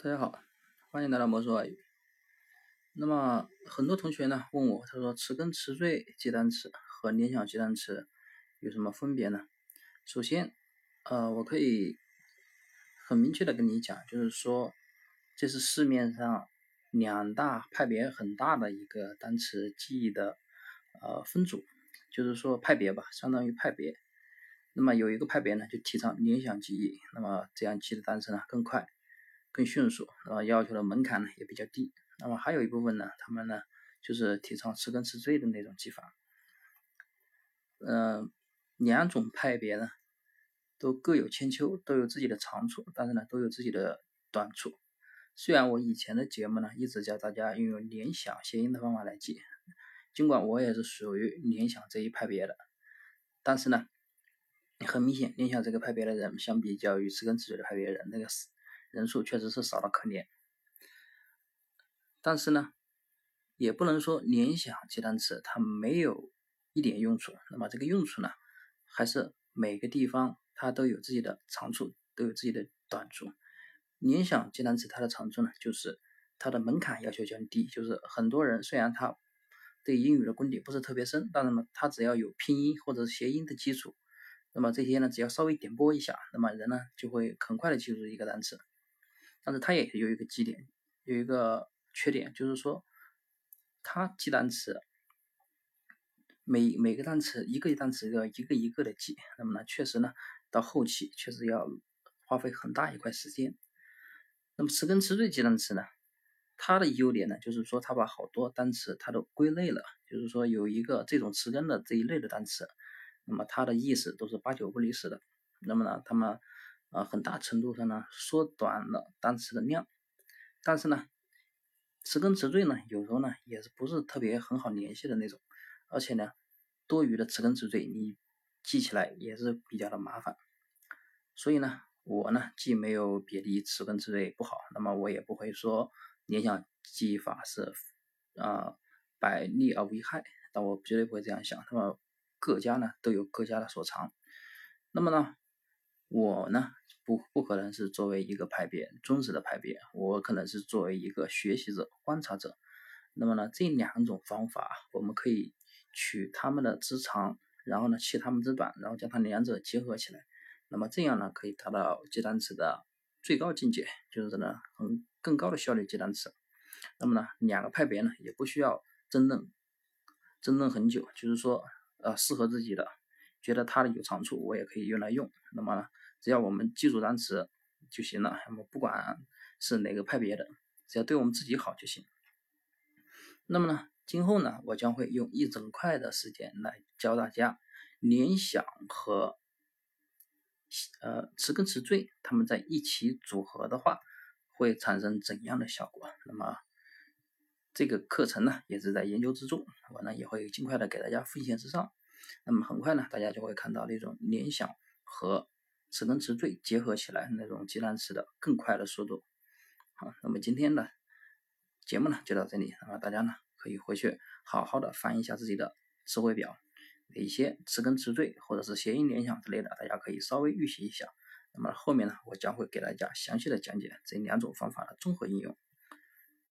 大家好，欢迎来到魔术外语。那么很多同学呢问我，他说词根词缀记单词和联想记单词有什么分别呢？首先，呃，我可以很明确的跟你讲，就是说这是市面上两大派别很大的一个单词记忆的呃分组，就是说派别吧，相当于派别。那么有一个派别呢就提倡联想记忆，那么这样记的单词呢更快。更迅速，那么要求的门槛呢也比较低。那么还有一部分呢，他们呢就是提倡词根词缀的那种记法。嗯，两种派别呢都各有千秋，都有自己的长处，但是呢都有自己的短处。虽然我以前的节目呢一直教大家运用联想谐音的方法来记，尽管我也是属于联想这一派别的，但是呢很明显，联想这个派别的人相比较于词根词缀的派别人，那个是。人数确实是少得可怜，但是呢，也不能说联想记单词它没有一点用处。那么这个用处呢，还是每个地方它都有自己的长处，都有自己的短处。联想记单词它的长处呢，就是它的门槛要求较低，就是很多人虽然他对英语的功底不是特别深，但是呢，他只要有拼音或者谐音的基础，那么这些呢，只要稍微点拨一下，那么人呢就会很快的记住一个单词。但是它也有一个基点，有一个缺点，就是说，它记单词，每每个单词一个单词要一个一个的记，那么呢，确实呢，到后期确实要花费很大一块时间。那么词根词缀记单词呢，它的优点呢，就是说它把好多单词它都归类了，就是说有一个这种词根的这一类的单词，那么它的意思都是八九不离十的。那么呢，它们。啊，很大程度上呢，缩短了单词的量，但是呢，词根词缀呢，有时候呢，也是不是特别很好联系的那种，而且呢，多余的词根词缀你记起来也是比较的麻烦，所以呢，我呢既没有贬低词根词缀不好，那么我也不会说联想记忆法是啊百利而无一害，但我绝对不会这样想，那么各家呢都有各家的所长，那么呢。我呢，不不可能是作为一个派别忠实的派别，我可能是作为一个学习者、观察者。那么呢，这两种方法，我们可以取他们的之长，然后呢，弃他们之短，然后将它两者结合起来。那么这样呢，可以达到记单词的最高境界，就是呢，很更高的效率记单词。那么呢，两个派别呢，也不需要争论，争论很久，就是说，呃，适合自己的。觉得它的有长处，我也可以用来用。那么只要我们记住单词就行了。那么不管是哪个派别的，只要对我们自己好就行。那么呢，今后呢，我将会用一整块的时间来教大家联想和呃词根词缀，它们在一起组合的话会产生怎样的效果。那么这个课程呢，也是在研究之中，我呢也会尽快的给大家奉献之上。那么很快呢，大家就会看到那种联想和词根词缀结合起来那种记单词的更快的速度。好，那么今天的节目呢就到这里，那么大家呢可以回去好好的翻一下自己的词汇表，哪些词根词缀或者是谐音联想之类的，大家可以稍微预习一下。那么后面呢，我将会给大家详细的讲解这两种方法的综合应用。